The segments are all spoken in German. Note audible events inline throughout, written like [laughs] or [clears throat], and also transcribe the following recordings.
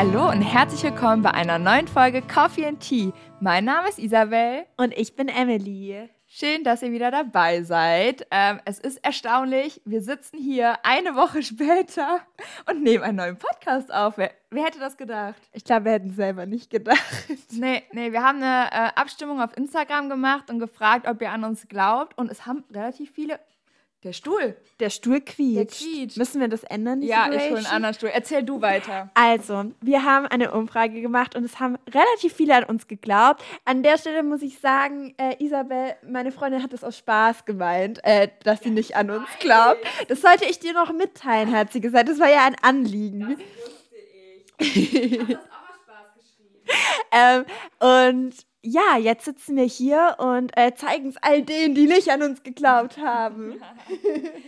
Hallo und herzlich willkommen bei einer neuen Folge Coffee and Tea. Mein Name ist Isabel. Und ich bin Emily. Schön, dass ihr wieder dabei seid. Ähm, es ist erstaunlich, wir sitzen hier eine Woche [laughs] später und nehmen einen neuen Podcast auf. Wer, wer hätte das gedacht? Ich glaube, wir hätten selber nicht gedacht. Nee, nee, wir haben eine äh, Abstimmung auf Instagram gemacht und gefragt, ob ihr an uns glaubt. Und es haben relativ viele. Der Stuhl. Der Stuhl quietscht. Der quietscht. Müssen wir das ändern? Ja, ich Situation? hole einen anderen Stuhl. Erzähl du weiter. Also, wir haben eine Umfrage gemacht und es haben relativ viele an uns geglaubt. An der Stelle muss ich sagen, äh, Isabel, meine Freundin hat es aus Spaß gemeint, äh, dass sie nicht an uns glaubt. Das sollte ich dir noch mitteilen, hat sie gesagt. Das war ja ein Anliegen. ähm, und ja, jetzt sitzen wir hier und äh, zeigen es all denen, die nicht an uns geglaubt haben. [laughs]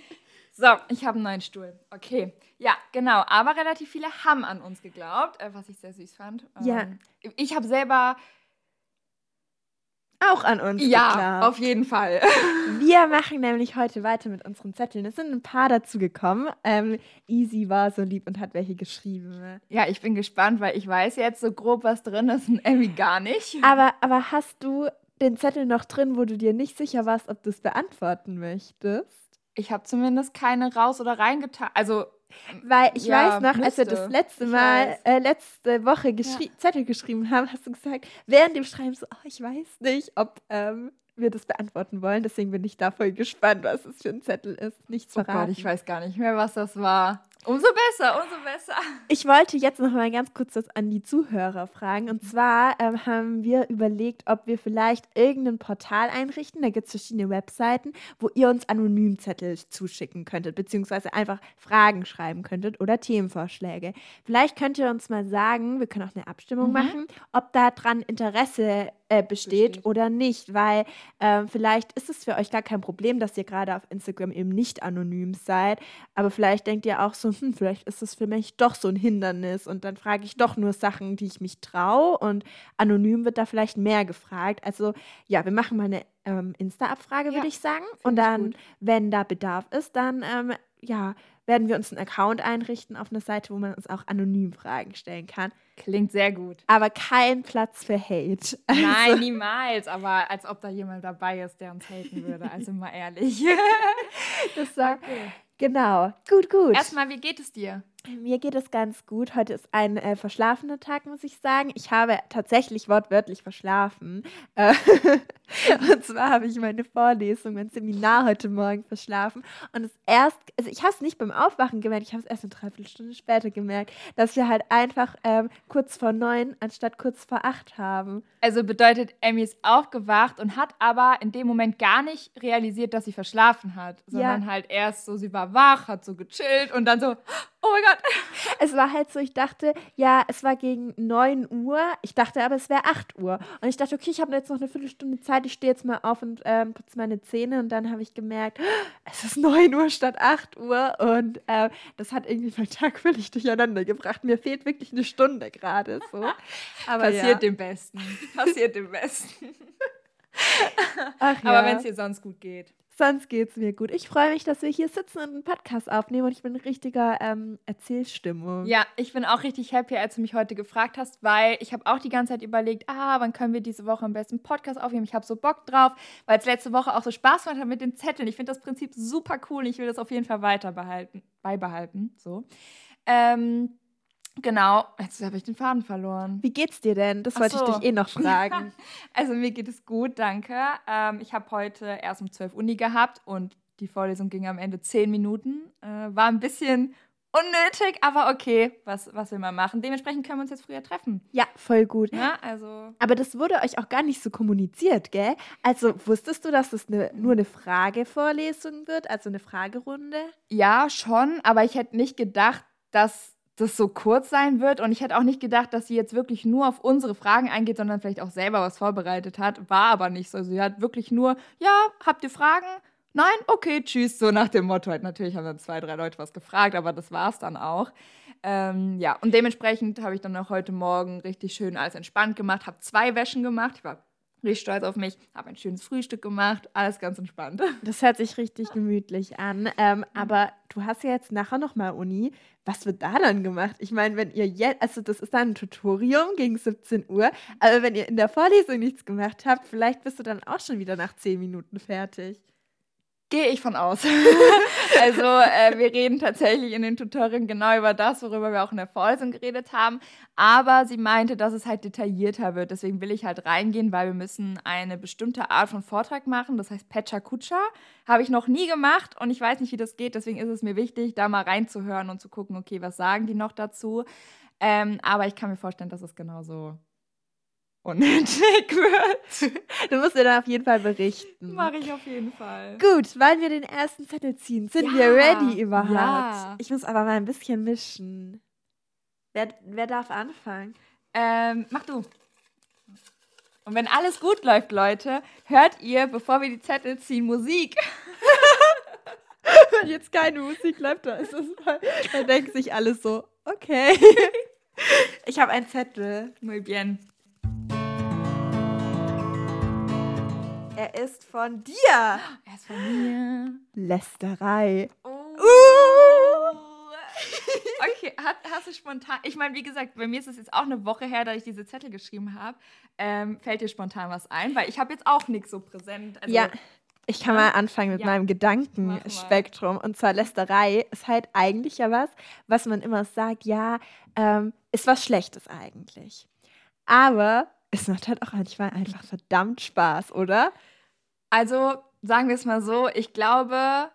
So, ich habe einen neuen Stuhl. Okay. Ja, genau. Aber relativ viele haben an uns geglaubt, äh, was ich sehr süß fand. Ja. Ähm, Ich habe selber. Auch an uns Ja, geglaubt. auf jeden Fall. [laughs] Wir machen nämlich heute weiter mit unseren Zetteln. Es sind ein paar dazu gekommen. Ähm, Easy war so lieb und hat welche geschrieben. Ja, ich bin gespannt, weil ich weiß jetzt so grob, was drin ist und Emmy gar nicht. Aber, aber hast du den Zettel noch drin, wo du dir nicht sicher warst, ob du es beantworten möchtest? Ich habe zumindest keine raus oder reingetan. Also, Weil ich Ja, weiß noch, als wir müsste. das letzte Mal, äh, letzte Woche geschri Zettel geschrieben haben, hast du gesagt, während dem Schreiben so, oh, ich weiß nicht, ob ähm, wir das beantworten wollen. Deswegen bin ich da voll gespannt, was es für ein Zettel ist. Nichts oh verraten. Gott, ich weiß gar nicht mehr, was das war. Umso besser, umso besser. Ich wollte jetzt noch mal ganz kurz das an die Zuhörer fragen. Und zwar ähm, haben wir überlegt, ob wir vielleicht irgendein Portal einrichten. Da gibt es verschiedene Webseiten, wo ihr uns Anonymzettel zuschicken könntet, beziehungsweise einfach Fragen schreiben könntet oder Themenvorschläge. Vielleicht könnt ihr uns mal sagen, wir können auch eine Abstimmung Mhm. machen, ob daran Interesse äh, besteht, Besteht. oder nicht, weil ähm, vielleicht ist es für euch gar kein Problem, dass ihr gerade auf Instagram eben nicht anonym seid, aber vielleicht denkt ihr auch so, hm, vielleicht ist es für mich doch so ein Hindernis und dann frage ich doch nur Sachen, die ich mich traue und anonym wird da vielleicht mehr gefragt. Also ja, wir machen mal eine ähm, Insta-Abfrage, Ja, würde ich sagen. Und dann, wenn da Bedarf ist, dann ähm, ja, werden wir uns einen Account einrichten auf einer Seite, wo man uns auch anonym Fragen stellen kann. Klingt sehr gut. Aber kein Platz für Hate. [laughs] Nein, niemals. Aber als ob da jemand dabei ist, der uns haten würde. Also mal ehrlich. [laughs] Das war, Genau. Gut, gut. Erstmal, wie geht es dir? Mir geht es ganz gut. Heute ist ein äh, verschlafener Tag, muss ich sagen. Ich habe tatsächlich wortwörtlich verschlafen. Äh, [laughs] und zwar habe ich meine Vorlesung, mein Seminar heute Morgen verschlafen. Und es erst, also ich habe es nicht beim Aufwachen gemerkt, ich habe es erst eine Dreiviertelstunde später gemerkt, dass wir halt einfach ähm, kurz vor neun anstatt kurz vor acht haben. Also bedeutet, Emmy ist aufgewacht und hat aber in dem Moment gar nicht realisiert, dass sie verschlafen hat, sondern halt erst so, sie war wach, hat so gechillt und dann so, oh mein Gott. Es war halt so, ich dachte, ja, es war gegen 9 Uhr. Ich dachte aber, es wäre 8 Uhr. Und ich dachte, okay, ich habe jetzt noch eine Viertelstunde Zeit. Ich stehe jetzt mal auf und ähm, putze meine Zähne. Und dann habe ich gemerkt, [gasps] es ist 9 Uhr statt 8 Uhr. Und ähm, das hat irgendwie meinen Tag völlig durcheinander gebracht. Mir fehlt wirklich eine Stunde gerade so. [laughs] Aber Passiert ja. dem Besten. Passiert dem Besten. Ach, Aber ja. wenn es dir sonst gut geht. Sonst geht es mir gut. Ich freue mich, dass wir hier sitzen und einen Podcast aufnehmen. Und ich bin in richtiger ähm, Erzählstimmung. Ja, ich bin auch richtig happy, als du mich heute gefragt hast, weil ich habe auch die ganze Zeit überlegt, ah, wann können wir diese Woche am besten Podcast aufnehmen? Ich habe so Bock drauf, weil es letzte Woche auch so Spaß gemacht hat mit den Zetteln. Ich finde das Prinzip super cool und ich will das auf jeden Fall weiter behalten, beibehalten. So. Ähm, genau, jetzt habe ich den Faden verloren. Wie geht's dir denn? Das Ach wollte so. ich dich eh noch fragen. [laughs] Also mir geht es gut, danke. Ähm, ich habe heute erst um 12 Uni gehabt und die Vorlesung ging am Ende 10 Minuten. Äh, war ein bisschen unnötig, aber okay, was, was will man machen? Dementsprechend können wir uns jetzt früher treffen. ja, voll gut. Ja, also Aber das wurde euch auch gar nicht so kommuniziert, gell? Also wusstest du, dass das eine, nur eine Fragevorlesung wird, also eine Fragerunde? ja, schon, aber ich hätte nicht gedacht, dass das so kurz sein wird und ich hätte auch nicht gedacht, dass sie jetzt wirklich nur auf unsere Fragen eingeht, sondern vielleicht auch selber was vorbereitet hat. War aber nicht so. Sie hat wirklich nur, ja, habt ihr Fragen? Nein? Okay, tschüss. So nach dem Motto halt. Natürlich haben dann zwei, drei Leute was gefragt, aber das war es dann auch. Ähm, ja, und dementsprechend habe ich dann auch heute Morgen richtig schön alles entspannt gemacht, habe zwei Wäschen gemacht. Ich war Richtig stolz auf mich, habe ein schönes Frühstück gemacht, alles ganz entspannt. [laughs] Das hört sich richtig gemütlich an. Ähm, aber du hast ja jetzt nachher nochmal Uni. Was wird da dann gemacht? Ich meine, wenn ihr jetzt, also das ist dann ein Tutorium gegen 17 Uhr, aber wenn ihr in der Vorlesung nichts gemacht habt, vielleicht bist du dann auch schon wieder nach 10 Minuten fertig. Gehe ich von aus. [laughs] also äh, wir reden tatsächlich in den Tutorien genau über das, worüber wir auch in der Vorlesung geredet haben. Aber sie meinte, dass es halt detaillierter wird. Deswegen will ich halt reingehen, weil wir müssen eine bestimmte Art von Vortrag machen. Das heißt Pecha Kucha. Habe ich noch nie gemacht und ich weiß nicht, wie das geht. Deswegen ist es mir wichtig, da mal reinzuhören und zu gucken, okay, was sagen die noch dazu. Ähm, aber ich kann mir vorstellen, dass es genauso unnötig [laughs] wird. Du musst dir dann auf jeden Fall berichten. Mache ich auf jeden Fall. Gut, wollen wir den ersten Zettel ziehen? Sind ja, wir ready überhaupt? Ja. Ich muss aber mal ein bisschen mischen. Wer, wer darf anfangen? Ähm, mach du. Und wenn alles gut läuft, Leute, hört ihr, bevor wir die Zettel ziehen, Musik. wenn jetzt keine Musik läuft, dann ist es dann denken sich alle so, okay. [laughs] Ich habe einen Zettel. Muy bien. Er ist von dir. Er ist von mir. Lästerei. Oh. Uh. Okay, hast, hast, du spontan. Ich meine, wie gesagt, bei mir ist es jetzt auch eine Woche her, dass ich diese Zettel geschrieben habe. Ähm, fällt dir spontan was ein? Weil ich habe jetzt auch nichts so präsent. Also, ja. Ich kann mal anfangen mit ja. meinem Gedankenspektrum. Und zwar Lästerei ist halt eigentlich ja was, was man immer sagt, ja, ähm, ist was Schlechtes eigentlich. Aber es macht halt auch manchmal einfach verdammt Spaß, oder? Also sagen wir es mal so, ich glaube,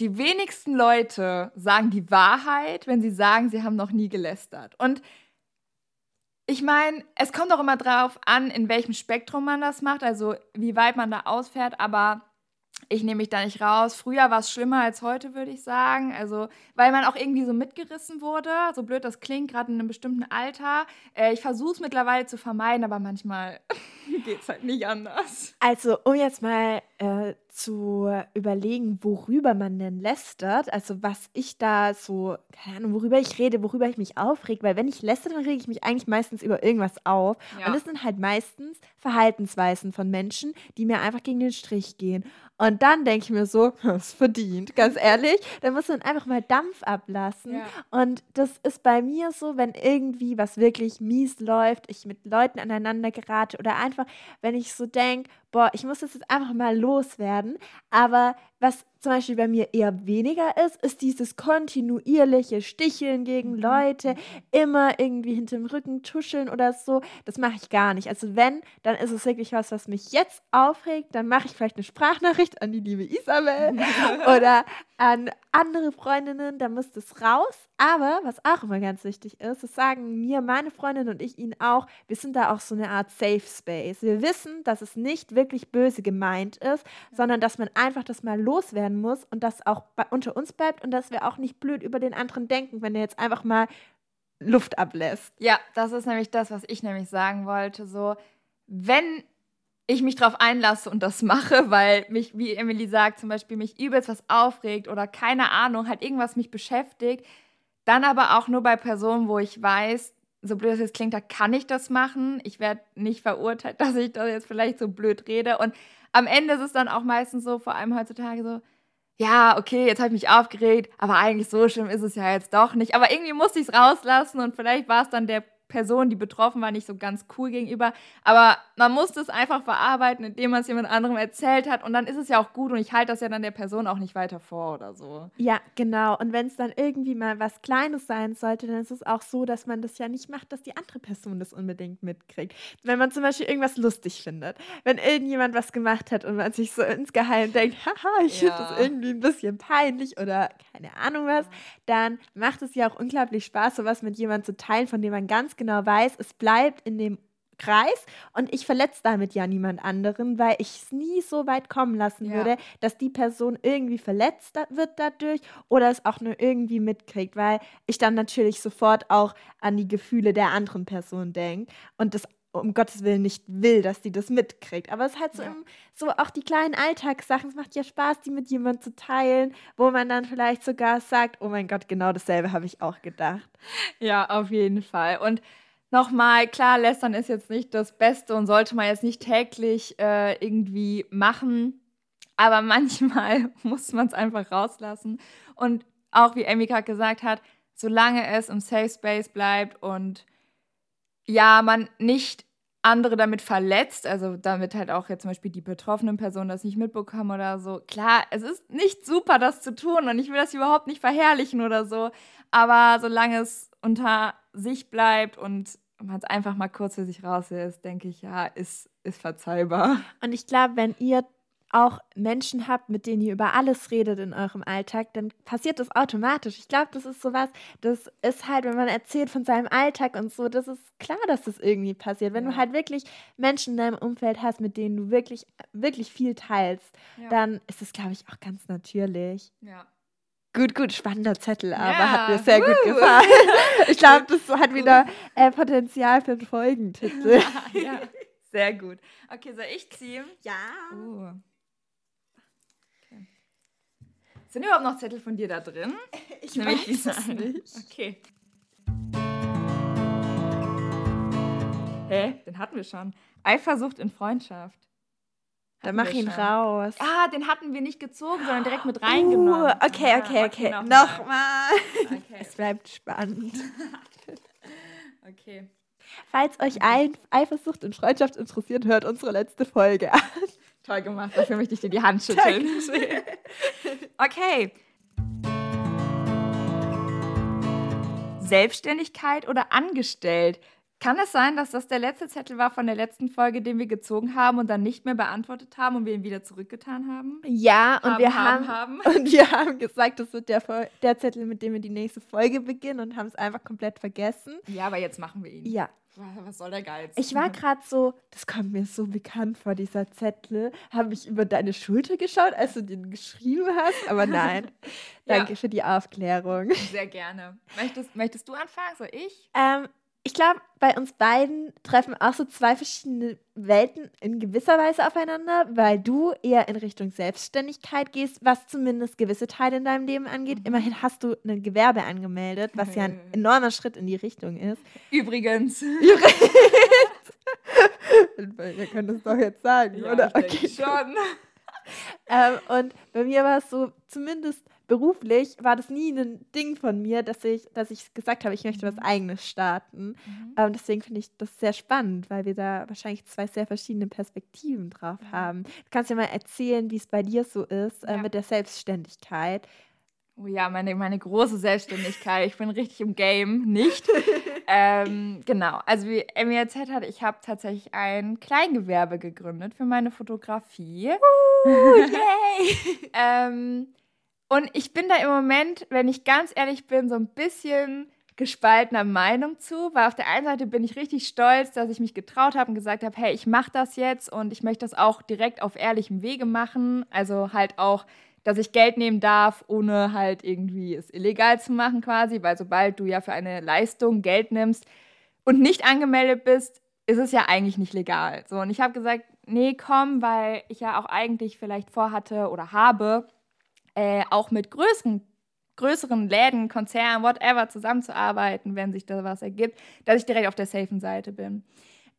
die wenigsten Leute sagen die Wahrheit, wenn sie sagen, sie haben noch nie gelästert. Und ich meine, es kommt auch immer drauf an, in welchem Spektrum man das macht, also wie weit man da ausfährt, aber ich nehme mich da nicht raus. Früher war es schlimmer als heute, würde ich sagen. Also, weil man auch irgendwie so mitgerissen wurde. So blöd das klingt, gerade in einem bestimmten Alter. Äh, ich versuche es mittlerweile zu vermeiden, aber manchmal [laughs] geht es halt nicht anders. Also, um jetzt mal äh, zu überlegen, worüber man denn lästert, also was ich da so, keine Ahnung, worüber ich rede, worüber ich mich aufreg, weil wenn ich lästere, dann rege ich mich eigentlich meistens über irgendwas auf. Ja. Und es sind halt meistens Verhaltensweisen von Menschen, die mir einfach gegen den Strich gehen. Und dann denke ich mir so, [laughs] das verdient, ganz ehrlich. Da muss man einfach mal Dampf ablassen. Ja. Und das ist bei mir so, wenn irgendwie was wirklich mies läuft, ich mit Leuten aneinander gerate oder einfach, wenn ich so denke, boah, ich muss das jetzt einfach mal loswerden. Aber was zum Beispiel bei mir eher weniger ist, ist dieses kontinuierliche Sticheln gegen mhm. Leute, immer irgendwie hinterm Rücken tuscheln oder so. Das mache ich gar nicht. Also wenn, dann ist es wirklich was, was mich jetzt aufregt. Dann mache ich vielleicht eine Sprachnachricht an die liebe Isabel [laughs] oder an andere Freundinnen, da muss das raus. Aber was auch immer ganz wichtig ist, das sagen mir meine Freundin und ich ihnen auch, wir sind da auch so eine Art Safe Space. Wir wissen, dass es nicht wirklich böse gemeint ist, sondern dass man einfach das mal loswerden muss und das auch unter uns bleibt und dass wir auch nicht blöd über den anderen denken, wenn er jetzt einfach mal Luft ablässt. Ja, das ist nämlich das, was ich nämlich sagen wollte. So, wenn ich mich darauf einlasse und das mache, weil mich, wie Emily sagt, zum Beispiel mich übelst was aufregt oder keine Ahnung, halt irgendwas mich beschäftigt, dann aber auch nur bei Personen, wo ich weiß, so blöd es jetzt klingt, da kann ich das machen. Ich werde nicht verurteilt, [laughs] dass ich da jetzt vielleicht so blöd rede. Und am Ende ist es dann auch meistens so, vor allem heutzutage so, ja, okay, jetzt habe ich mich aufgeregt, aber eigentlich so schlimm ist es ja jetzt doch nicht. Aber irgendwie musste ich es rauslassen und vielleicht war es dann der Person, die betroffen war, nicht so ganz cool gegenüber. Aber man musste es einfach verarbeiten, indem man es jemand anderem erzählt hat. Und dann ist es ja auch gut und ich halte das ja dann der Person auch nicht weiter vor oder so. Ja, genau. Und wenn es dann irgendwie mal was Kleines sein sollte, dann ist es auch so, dass man das ja nicht macht, dass die andere Person das unbedingt mitkriegt. Wenn man zum Beispiel irgendwas lustig findet. Wenn irgendjemand was gemacht hat und man sich so insgeheim denkt, [laughs] haha, ich ja. finde das irgendwie ein bisschen peinlich oder keine Ahnung was, dann macht es ja auch unglaublich Spaß, sowas mit jemandem zu teilen, von dem man ganz genau weiß, es bleibt in dem Kreis und ich verletze damit ja niemand anderen, weil ich es nie so weit kommen lassen ja. würde, dass die Person irgendwie verletzt wird dadurch oder es auch nur irgendwie mitkriegt, weil ich dann natürlich sofort auch an die Gefühle der anderen Person denke und das um Gottes Willen nicht will, dass die das mitkriegt. Aber es ist halt so, ja. im, so auch die kleinen Alltagssachen. Es macht ja Spaß, die mit jemandem zu teilen, wo man dann vielleicht sogar sagt, oh mein Gott, genau dasselbe habe ich auch gedacht. Ja, auf jeden Fall. Und nochmal, klar, lästern ist jetzt nicht das Beste und sollte man jetzt nicht täglich äh, irgendwie machen. Aber [laughs] manchmal muss man es einfach rauslassen. Und auch wie Amy gerade gesagt hat, solange es im Safe Space bleibt und ja, man nicht andere damit verletzt, also damit halt auch jetzt zum Beispiel die betroffenen Personen das nicht mitbekommen oder so. Klar, es ist nicht super, das zu tun und ich will das überhaupt nicht verherrlichen oder so, aber solange es unter sich bleibt und man es einfach mal kurz für sich raus ist, denke ich, ja, ist, ist verzeihbar. Und ich glaube, wenn ihr auch Menschen habt, mit denen ihr über alles redet in eurem Alltag, dann passiert das automatisch. Ich glaube, das ist sowas, das ist halt, wenn man erzählt von seinem Alltag und so, das ist klar, dass das irgendwie passiert. Wenn ja. du halt wirklich Menschen in deinem Umfeld hast, mit denen du wirklich, wirklich viel teilst, ja. dann ist das, glaube ich, auch ganz natürlich. Ja. Gut, gut, spannender Zettel, aber ja. hat mir sehr uh. gut gefallen. [laughs] Ich glaube, das hat wieder äh, Potenzial für einen Folgentitel. [laughs] ja, sehr gut. Okay, soll ich ziehen? Ja. Uh. Sind überhaupt noch Zettel von dir da drin? [laughs] Ich Nämlich weiß es nicht. Okay. Hä? Den hatten wir schon. Eifersucht in Freundschaft. Dann mach ihn schon. raus. Ah, den hatten wir nicht gezogen, sondern direkt mit reingenommen. Uh, okay, okay, okay. Nochmal. Okay. Es bleibt spannend. [laughs] okay. Falls euch Eifersucht und Freundschaft interessiert, hört unsere letzte Folge an. Toll gemacht, dafür möchte ich dir die Hand [laughs] schütteln. okay. Selbstständigkeit oder angestellt? Kann es sein, dass das der letzte Zettel war von der letzten Folge, den wir gezogen haben und dann nicht mehr beantwortet haben und wir ihn wieder zurückgetan haben? Ja, und haben, wir haben, haben, [laughs] und wir haben gesagt, das wird der, der Zettel, mit dem wir die nächste Folge beginnen und haben es einfach komplett vergessen. Ja, aber jetzt machen wir ihn. Ja, was soll der Geiz? Ich war gerade so, das kommt mir so bekannt vor, dieser Zettel. Habe ich über deine Schulter geschaut, als du den geschrieben hast? Aber nein. [laughs] Danke ja. für die Aufklärung. Sehr gerne. Möchtest, möchtest du anfangen? So ich? Ähm, ich glaube, bei uns beiden treffen auch so zwei verschiedene Welten in gewisser Weise aufeinander, weil du eher in Richtung Selbstständigkeit gehst, was zumindest gewisse Teile in deinem Leben angeht. Mhm. Immerhin hast du ein Gewerbe angemeldet, was ja ein [laughs] enormer Schritt in die Richtung ist. Übrigens. Übrigens. [laughs] Wir können das doch jetzt sagen, ja, oder? okay. Schon. [laughs] ähm, und bei mir war es so, zumindest beruflich war das nie ein Ding von mir, dass ich, dass ich gesagt habe, ich möchte was mhm. Eigenes starten. Mhm. Ähm, deswegen finde ich das sehr spannend, weil wir da wahrscheinlich zwei sehr verschiedene Perspektiven drauf mhm. haben. Du kannst ja mal erzählen, wie es bei dir so ist äh, ja. mit der Selbstständigkeit. Oh ja, meine, meine große Selbstständigkeit. Ich bin richtig im Game, nicht. [laughs] ähm, genau, also wie Emmy erzählt hat, ich habe tatsächlich ein Kleingewerbe gegründet für meine Fotografie. Uh, [laughs] yay! ähm, und ich bin da im Moment, wenn ich ganz ehrlich bin, so ein bisschen gespaltener Meinung zu, weil auf der einen Seite bin ich richtig stolz, dass ich mich getraut habe und gesagt habe, hey, ich mache das jetzt und ich möchte das auch direkt auf ehrlichem Wege machen, also halt auch, dass ich Geld nehmen darf, ohne halt irgendwie es illegal zu machen quasi, weil sobald du ja für eine Leistung Geld nimmst und nicht angemeldet bist, ist es ja eigentlich nicht legal. So und ich habe gesagt, nee, komm, weil ich ja auch eigentlich vielleicht vorhatte oder habe, äh, auch mit größeren, größeren Läden, Konzernen, whatever zusammenzuarbeiten, wenn sich da was ergibt, dass ich direkt auf der safen Seite bin.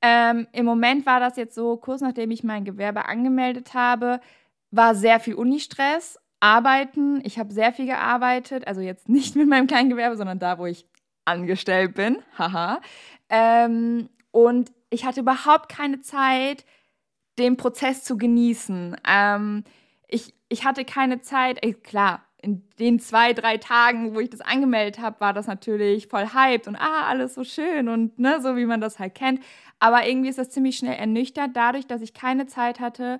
Ähm, Im Moment war das jetzt so, kurz nachdem ich mein Gewerbe angemeldet habe, war sehr viel Unistress, Arbeiten. Ich habe sehr viel gearbeitet, also jetzt nicht [laughs] mit meinem kleinen Gewerbe, sondern da, wo ich angestellt bin. Haha. Ähm, und ich hatte überhaupt keine Zeit, den Prozess zu genießen. Ähm, ich, ich hatte keine Zeit. Ey, klar, in den zwei, drei Tagen, wo ich das angemeldet habe, war das natürlich voll hyped und ah, alles so schön und ne, so wie man das halt kennt. Aber irgendwie ist das ziemlich schnell ernüchtert, dadurch, dass ich keine Zeit hatte,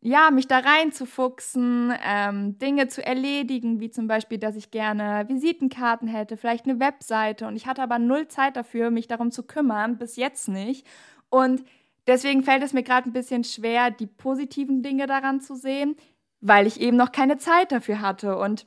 ja, mich da reinzufuchsen, ähm, Dinge zu erledigen, wie zum Beispiel, dass ich gerne Visitenkarten hätte, vielleicht eine Webseite. Und ich hatte aber null Zeit dafür, mich darum zu kümmern, bis jetzt nicht. Und Deswegen fällt es mir gerade ein bisschen schwer, die positiven Dinge daran zu sehen, weil ich eben noch keine Zeit dafür hatte. Und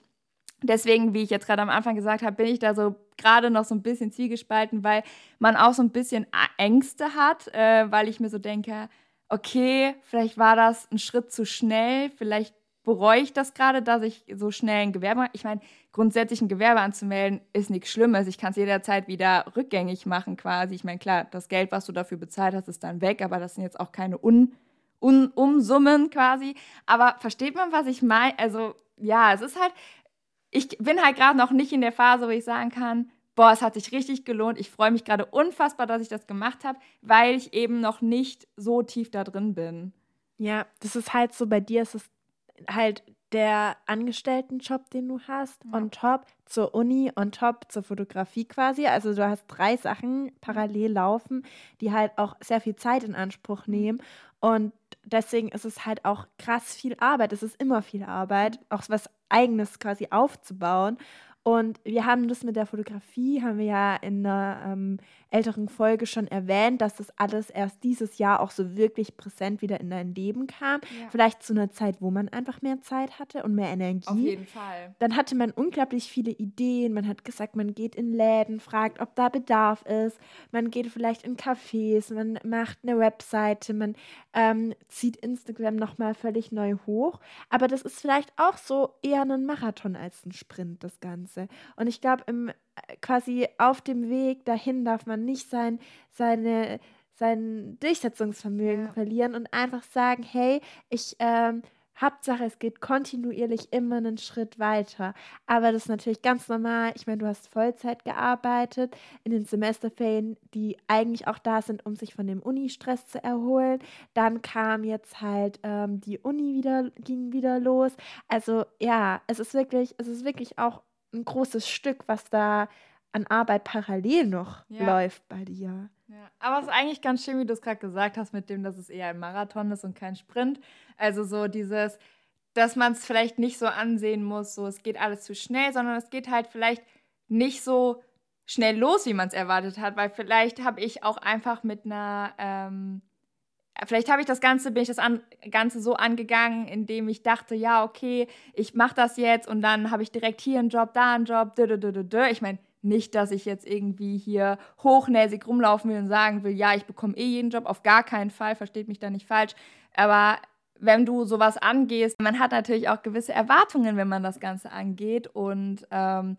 deswegen, wie ich jetzt gerade am Anfang gesagt habe, bin ich da so gerade noch so ein bisschen zielgespalten, weil man auch so ein bisschen Ängste hat, äh, weil ich mir so denke, okay, vielleicht war das ein Schritt zu schnell, vielleicht bereue ich das gerade, dass ich so schnell ein Gewerbe, ich meine, grundsätzlich ein Gewerbe anzumelden ist nichts Schlimmes. Ich kann es jederzeit wieder rückgängig machen quasi. Ich meine, klar, das Geld, was du dafür bezahlt hast, ist dann weg, aber das sind jetzt auch keine Un, Un Umsummen quasi. Aber versteht man, was ich meine? Also ja, es ist halt, ich bin halt gerade noch nicht in der Phase, wo ich sagen kann, boah, es hat sich richtig gelohnt. Ich freue mich gerade unfassbar, dass ich das gemacht habe, weil ich eben noch nicht so tief da drin bin. Ja, das ist halt so, bei dir ist es halt der Angestelltenjob, den du hast, ja. on top zur Uni, on top zur Fotografie quasi. Also du hast drei Sachen parallel laufen, die halt auch sehr viel Zeit in Anspruch mhm. nehmen. Und deswegen ist es halt auch krass viel Arbeit. Es ist immer viel Arbeit, auch was eigenes quasi aufzubauen. Und wir haben das mit der Fotografie, haben wir ja in einer ähm, älteren Folge schon erwähnt, dass das alles erst dieses Jahr auch so wirklich präsent wieder in dein Leben kam. Ja. Vielleicht zu einer Zeit, wo man einfach mehr Zeit hatte und mehr Energie. Auf jeden Fall. Dann hatte man unglaublich viele Ideen. Man hat gesagt, man geht in Läden, fragt, ob da Bedarf ist. Man geht vielleicht in Cafés, man macht eine Webseite, man ähm, zieht Instagram nochmal völlig neu hoch. Aber das ist vielleicht auch so eher ein Marathon als ein Sprint, das Ganze. Und ich glaube, im quasi auf dem Weg dahin darf man nicht sein, seine, sein Durchsetzungsvermögen ja. verlieren und einfach sagen, hey, ich ähm, Hauptsache, es geht kontinuierlich immer einen Schritt weiter. Aber das ist natürlich ganz normal. Ich meine, du hast Vollzeit gearbeitet in den Semesterferien, die eigentlich auch da sind, um sich von dem Uni-Stress zu erholen. Dann kam jetzt halt ähm, die Uni wieder, ging wieder los. Also ja, es ist wirklich, es ist wirklich auch ein großes Stück, was da an Arbeit parallel noch ja. läuft bei dir. Ja. Aber es ist eigentlich ganz schön, wie du es gerade gesagt hast, mit dem, dass es eher ein Marathon ist und kein Sprint. Also so dieses, dass man es vielleicht nicht so ansehen muss, so es geht alles zu schnell, sondern es geht halt vielleicht nicht so schnell los, wie man es erwartet hat, weil vielleicht habe ich auch einfach mit einer ähm, vielleicht habe ich das Ganze, bin ich das an, Ganze so angegangen, indem ich dachte, ja, okay, ich mache das jetzt und dann habe ich direkt hier einen Job, da einen Job, dö, dö, dö, dö. Ich meine, nicht, dass ich jetzt irgendwie hier hochnäsig rumlaufen will und sagen will, ja, ich bekomme eh jeden Job, auf gar keinen Fall, versteht mich da nicht falsch. Aber wenn du sowas angehst, man hat natürlich auch gewisse Erwartungen, wenn man das Ganze angeht und ähm,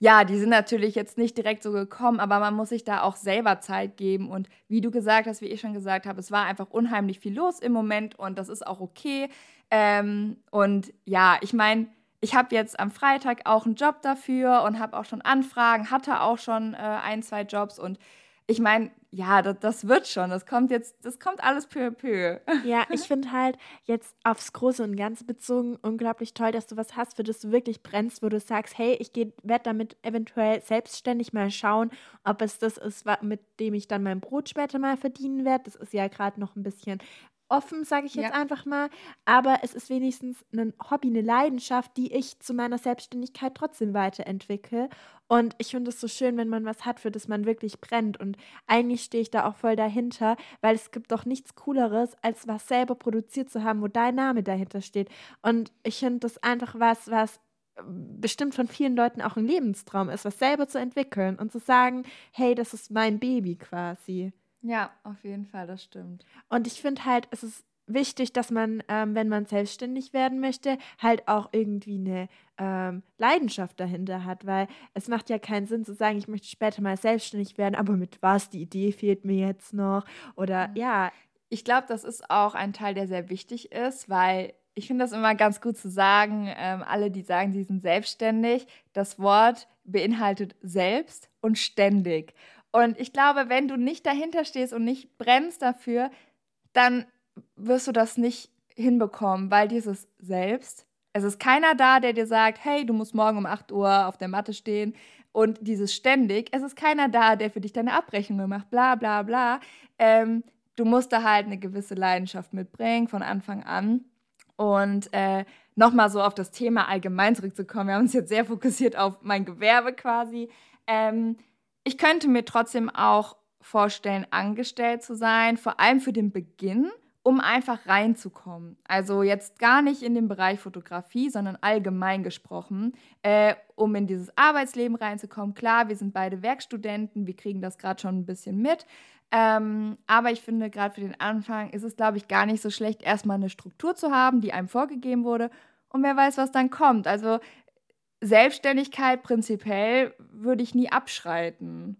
ja, die sind natürlich jetzt nicht direkt so gekommen, aber man muss sich da auch selber Zeit geben. Und wie du gesagt hast, wie ich schon gesagt habe, es war einfach unheimlich viel los im Moment und das ist auch okay. Ähm, und ja, ich meine, ich habe jetzt am Freitag auch einen Job dafür und habe auch schon Anfragen, hatte auch schon äh, ein, zwei Jobs und ich meine, ja, das, das, wird schon. Das kommt jetzt, das kommt alles peu à peu. [laughs] Ja, ich finde halt jetzt aufs Große und Ganze bezogen unglaublich toll, dass du was hast, für das du wirklich brennst, wo du sagst, hey, ich werde damit eventuell selbstständig mal schauen, ob es das ist, mit dem ich dann mein Brot später mal verdienen werde. Das ist ja gerade noch ein bisschen offen, sage ich jetzt ja. einfach mal. Aber es ist wenigstens ein Hobby, eine Leidenschaft, die ich zu meiner Selbstständigkeit trotzdem weiterentwickle. Und ich finde es so schön, wenn man was hat, für das man wirklich brennt. Und eigentlich stehe ich da auch voll dahinter, weil es gibt doch nichts Cooleres, als was selber produziert zu haben, wo dein Name dahinter steht. Und ich finde das einfach was, was bestimmt von vielen Leuten auch ein Lebenstraum ist, was selber zu entwickeln und zu sagen, hey, das ist mein Baby quasi. Ja, auf jeden Fall, das stimmt. Und ich finde halt, es ist wichtig, dass man, ähm, wenn man selbstständig werden möchte, halt auch irgendwie eine ähm, Leidenschaft dahinter hat, weil es macht ja keinen Sinn zu sagen, ich möchte später mal selbstständig werden, aber mit was, die Idee fehlt mir jetzt noch oder ja. Ich glaube, das ist auch ein Teil, der sehr wichtig ist, weil ich finde das immer ganz gut zu sagen, ähm, alle, die sagen, sie sind selbstständig, das Wort beinhaltet selbst und ständig. Und ich glaube, wenn du nicht dahinter stehst und nicht brennst dafür, dann wirst du das nicht hinbekommen, weil dieses Selbst, es ist keiner da, der dir sagt, hey, du musst morgen um 8 Uhr auf der Matte stehen. Und dieses ständig, es ist keiner da, der für dich deine Abrechnungen macht, bla bla bla. Ähm, du musst da halt eine gewisse Leidenschaft mitbringen von Anfang an. Und äh, nochmal so auf das Thema allgemein zurückzukommen. Wir haben uns jetzt sehr fokussiert auf mein Gewerbe quasi. Ähm, ich könnte mir trotzdem auch vorstellen, angestellt zu sein, vor allem für den Beginn, um einfach reinzukommen. Also jetzt gar nicht in den Bereich Fotografie, sondern allgemein gesprochen, äh, um in dieses Arbeitsleben reinzukommen. Klar, wir sind beide Werkstudenten, wir kriegen das gerade schon ein bisschen mit. Ähm, aber ich finde, gerade für den Anfang ist es, glaube ich, gar nicht so schlecht, erstmal eine Struktur zu haben, die einem vorgegeben wurde und wer weiß, was dann kommt. Also Selbstständigkeit prinzipiell würde ich nie abschreiten.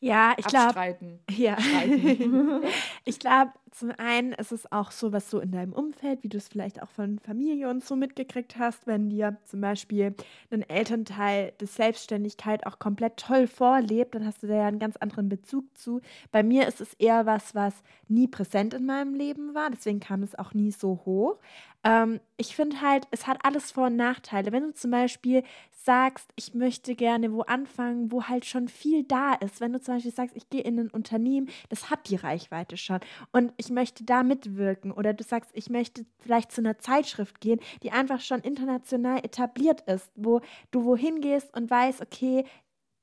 Ja, ich glaube. Ja. [laughs] ich glaube, zum einen ist es auch so, was so in deinem Umfeld, wie du es vielleicht auch von Familie und so mitgekriegt hast, wenn dir zum Beispiel ein Elternteil der Selbstständigkeit auch komplett toll vorlebt, dann hast du da ja einen ganz anderen Bezug zu. Bei mir ist es eher was, was nie präsent in meinem Leben war, deswegen kam es auch nie so hoch. Ähm, ich finde halt, es hat alles Vor- und Nachteile. Wenn du zum Beispiel sagst, ich möchte gerne wo anfangen, wo halt schon viel da ist. Wenn du zum Beispiel sagst, ich gehe in ein Unternehmen, das hat die Reichweite schon und ich möchte da mitwirken. Oder du sagst, ich möchte vielleicht zu einer Zeitschrift gehen, die einfach schon international etabliert ist, wo du wohin gehst und weißt, okay,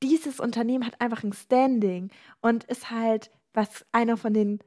dieses Unternehmen hat einfach ein Standing und ist halt was einer von den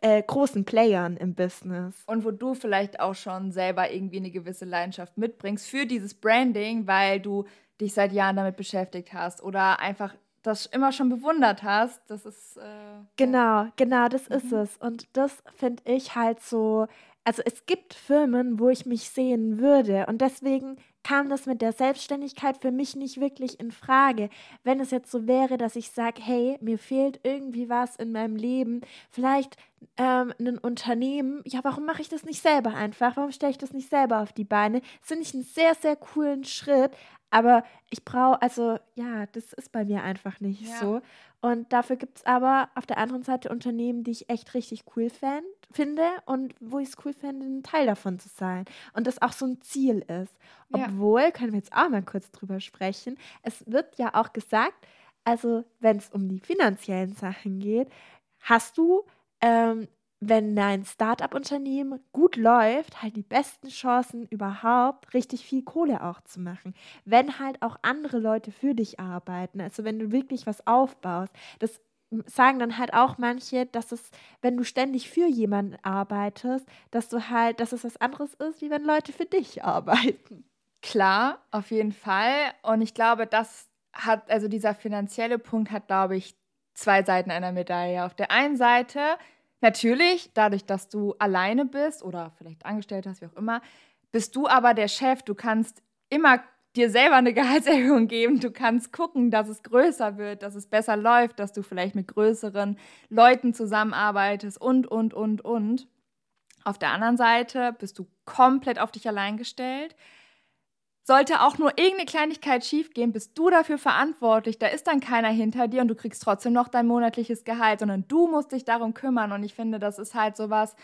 äh, großen Playern im Business. Und wo du vielleicht auch schon selber irgendwie eine gewisse Leidenschaft mitbringst für dieses Branding, weil du dich seit Jahren damit beschäftigt hast oder einfach das immer schon bewundert hast. Das ist. Äh, genau, genau, das mhm. ist es. Und das finde ich halt so. Also es gibt Firmen, wo ich mich sehen würde. Und deswegen kam das mit der Selbstständigkeit für mich nicht wirklich in Frage. Wenn es jetzt so wäre, dass ich sage, hey, mir fehlt irgendwie was in meinem Leben, vielleicht ähm, ein Unternehmen, ja, warum mache ich das nicht selber einfach? Warum stelle ich das nicht selber auf die Beine? Das finde ich einen sehr, sehr coolen Schritt, aber ich brauche, also ja, das ist bei mir einfach nicht ja. so. Und dafür gibt es aber auf der anderen Seite Unternehmen, die ich echt richtig cool fänd, finde und wo ich es cool fände, ein Teil davon zu sein. Und das auch so ein Ziel ist. Ja. Obwohl, können wir jetzt auch mal kurz drüber sprechen, es wird ja auch gesagt, also wenn es um die finanziellen Sachen geht, hast du ähm, wenn dein Startup-Unternehmen gut läuft, halt die besten Chancen überhaupt, richtig viel Kohle auch zu machen. Wenn halt auch andere Leute für dich arbeiten, also wenn du wirklich was aufbaust, das sagen dann halt auch manche, dass es, wenn du ständig für jemanden arbeitest, dass du halt, dass es was anderes ist, wie wenn Leute für dich [laughs] arbeiten. Klar, auf jeden Fall. Und ich glaube, das hat, also dieser finanzielle Punkt hat, glaube ich, zwei Seiten einer Medaille. Auf der einen Seite Natürlich, dadurch, dass du alleine bist oder vielleicht angestellt hast, wie auch immer, bist du aber der Chef. Du kannst immer dir selber eine [laughs] Gehaltserhöhung geben. Du kannst gucken, dass es größer wird, dass es besser läuft, dass du vielleicht mit größeren Leuten zusammenarbeitest und, und, und, und. Auf der anderen Seite bist du komplett auf dich allein gestellt. Sollte auch nur irgendeine Kleinigkeit schiefgehen, bist du dafür verantwortlich. Da ist dann keiner hinter dir und du kriegst trotzdem noch dein monatliches Gehalt, sondern du musst dich darum kümmern. Und ich finde, das ist halt sowas,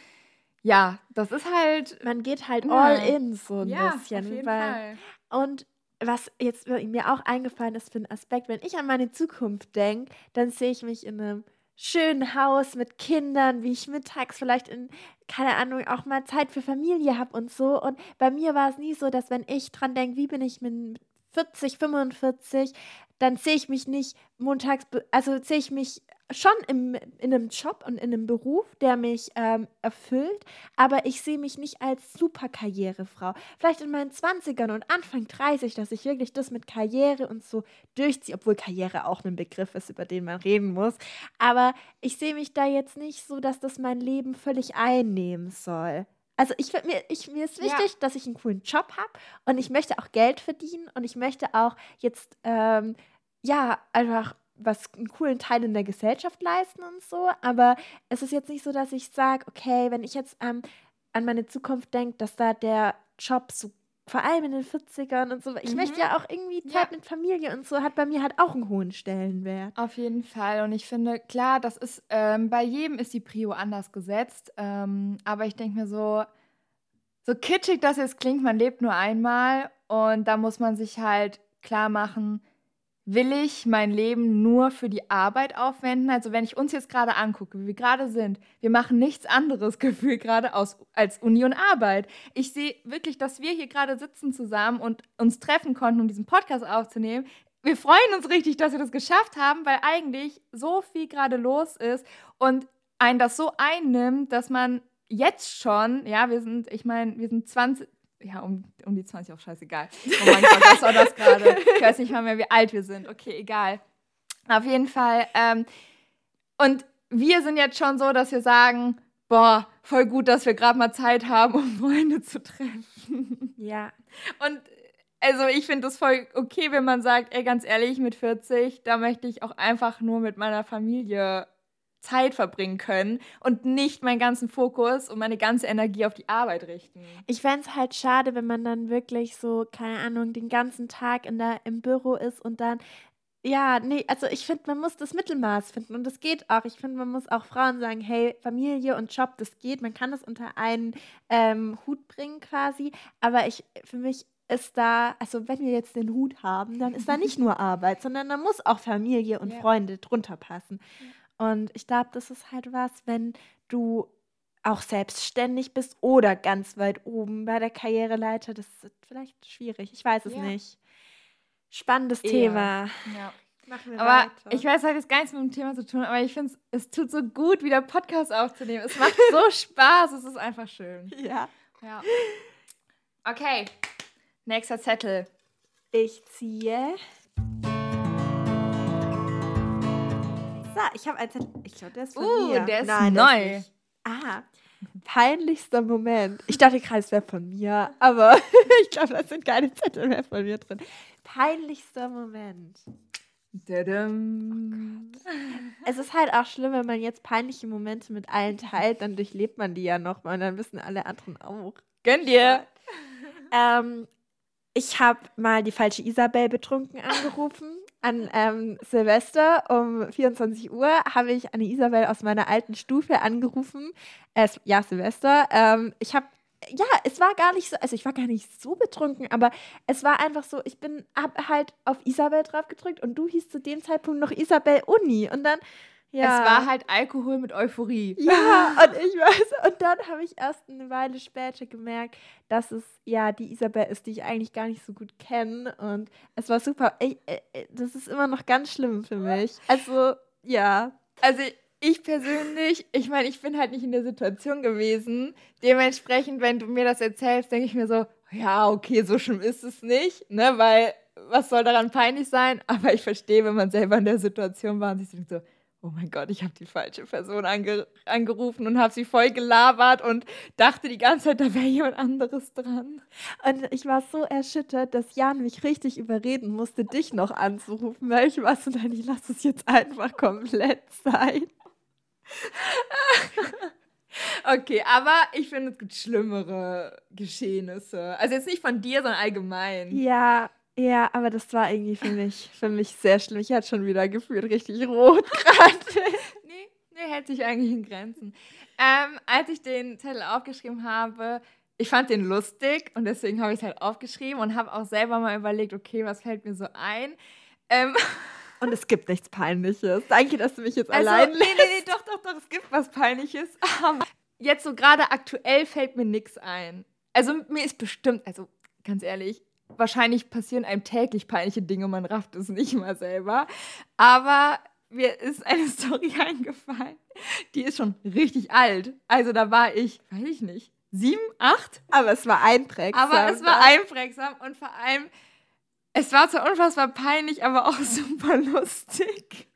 ja, das ist halt. Man geht halt all in so ein ja, bisschen. Auf jeden weil, Fall. Und was jetzt mir auch eingefallen ist für einen Aspekt, wenn ich an meine Zukunft denke, dann sehe ich mich in einem schönen Haus mit Kindern, wie ich mittags vielleicht in, keine Ahnung, auch mal Zeit für Familie habe und so. Und bei mir war es nie so, dass wenn ich dran denke, wie bin ich mit 40, 45, dann sehe ich mich nicht montags, also sehe ich mich schon im, in einem Job und in einem Beruf, der mich ähm, erfüllt, aber ich sehe mich nicht als super Karrierefrau. Vielleicht in meinen 20ern und Anfang 30, dass ich wirklich das mit Karriere und so durchziehe, obwohl Karriere auch ein Begriff ist, über den man reden muss. Aber ich sehe mich da jetzt nicht so, dass das mein Leben völlig einnehmen soll. Also ich, mir, ich, mir ist wichtig, ja. dass ich einen coolen Job habe und ich möchte auch Geld verdienen und ich möchte auch jetzt, ähm, ja, einfach was einen coolen Teil in der Gesellschaft leisten und so. Aber es ist jetzt nicht so, dass ich sage, okay, wenn ich jetzt ähm, an meine Zukunft denke, dass da der Job so vor allem in den 40ern und so. Ich mhm. möchte ja auch irgendwie Zeit ja. mit Familie und so, hat bei mir halt auch einen hohen Stellenwert. Auf jeden Fall. Und ich finde, klar, das ist, ähm, bei jedem ist die Prio anders gesetzt. Ähm, aber ich denke mir so, so kitschig das jetzt klingt, man lebt nur einmal und da muss man sich halt klar machen, will ich mein Leben nur für die Arbeit aufwenden? Also wenn ich uns jetzt gerade angucke, wie wir gerade sind, wir machen nichts anderes [laughs] gefühlt gerade aus als Uni und Arbeit. Ich sehe wirklich, dass wir hier gerade sitzen zusammen und uns treffen konnten, um diesen Podcast aufzunehmen. Wir freuen uns richtig, dass wir das geschafft haben, weil eigentlich so viel gerade los ist und einen das so einnimmt, dass man jetzt schon, ja, wir sind, ich meine, wir sind 20, ja, um, um die 20 auch scheißegal. Oh mein Gott, was war das gerade? [laughs] Ich weiß nicht mal mehr, wie alt wir sind. Okay, egal. Auf jeden Fall. Ähm, und wir sind jetzt schon so, dass wir sagen, boah, voll gut, dass wir gerade mal Zeit haben, um [laughs] Freunde zu treffen. Ja. Und also ich finde das voll okay, wenn man sagt, ey, ganz ehrlich, mit 40, da möchte ich auch einfach nur mit meiner Familie Zeit verbringen können und nicht meinen ganzen Fokus und meine ganze Energie auf die Arbeit richten. Ich fände es halt schade, wenn man dann wirklich so, keine Ahnung, den ganzen Tag in der, im Büro ist und dann ja, nee, also ich finde, man muss das Mittelmaß finden und das geht auch. Ich finde, man muss auch Frauen sagen, hey, Familie und Job, das geht. Man kann das unter einen ähm, Hut bringen quasi. Aber ich, für mich ist da, also wenn wir jetzt den Hut haben, dann ist da nicht [laughs] nur Arbeit, sondern da muss auch Familie und ja. Freunde drunter passen. Ja. Und ich glaube, das ist halt was, wenn du auch selbstständig bist oder ganz weit oben bei der Karriereleiter, das ist vielleicht schwierig. Ich weiß es ja. nicht. Spannendes Eher. Thema. Ja. aber weiter. ich weiß, hat jetzt gar nichts mit dem Thema zu tun, aber ich finde, es tut so gut, wieder Podcast aufzunehmen. Es macht so [laughs] Spaß, es ist einfach schön. Ja. Ja. Okay, nächster Zettel. Ich ziehe. So, ich habe einen Zettel. Ich glaube, der ist von uh, mir. der ist Nein, neu. Der ist ah, peinlichster Moment. Ich dachte gerade, es wäre von mir, aber [laughs] ich glaube, da sind keine Zettel mehr von mir drin. Peinlichster Moment. Dadam. Es ist halt auch schlimm, wenn man jetzt peinliche Momente mit allen teilt, dann durchlebt man die ja nochmal und dann wissen alle anderen auch. Gönn dir! Ähm, ich habe mal die falsche Isabel betrunken angerufen. An ähm, Silvester um 24 Uhr habe ich eine Isabel aus meiner alten Stufe angerufen. Äh, ja, Silvester. Ähm, ich habe ja, es war gar nicht so, also ich war gar nicht so betrunken, aber es war einfach so, ich bin, hab halt auf Isabel drauf gedrückt und du hieß zu dem Zeitpunkt noch Isabel Uni und dann, ja. Es war halt Alkohol mit Euphorie. Ja, und ich weiß, und dann habe ich erst eine Weile später gemerkt, dass es ja die Isabel ist, die ich eigentlich gar nicht so gut kenne und es war super. Ich, äh, äh, das ist immer noch ganz schlimm für mich. Also, ja. Also, ich persönlich, ich meine, ich bin halt nicht in der Situation gewesen. Dementsprechend, wenn du mir das erzählst, denke ich mir so, ja, okay, so schlimm ist es nicht, ne, weil was soll daran peinlich sein? Aber ich verstehe, wenn man selber in der Situation war und sich denkt so, oh mein Gott, ich habe die falsche Person ange angerufen und habe sie voll gelabert und dachte die ganze Zeit, da wäre jemand anderes dran. Und ich war so erschüttert, dass Jan mich richtig überreden musste, dich noch anzurufen, weil ich war so, nein, ich lasse es jetzt einfach komplett sein. [laughs] okay, aber ich finde, es gibt schlimmere Geschehnisse. Also jetzt nicht von dir, sondern allgemein. Ja, ja, aber das war irgendwie für mich, für mich sehr schlimm. Ich hatte schon wieder gefühlt richtig rot gerade. [laughs] nee, nee, hält sich eigentlich in Grenzen. Ähm, als ich den Zettel aufgeschrieben habe, ich fand den lustig und deswegen habe ich es halt aufgeschrieben und habe auch selber mal überlegt, okay, was fällt mir so ein? Ähm, [laughs] Und es gibt nichts Peinliches. Danke, dass du mich jetzt also, allein lässt. Nee, nee, nee, doch, doch, doch, es gibt was Peinliches. Aber jetzt so gerade aktuell fällt mir nichts ein. Also mir ist bestimmt, also ganz ehrlich, wahrscheinlich passieren einem täglich peinliche Dinge, man rafft es nicht mal selber. Aber mir ist eine [laughs] Story eingefallen, die ist schon richtig alt. Also da war ich, weiß ich nicht, sieben, acht? Aber es war einprägsam. Aber es war einprägsam und vor allem es war zwar unfassbar peinlich, aber auch [laughs] super lustig.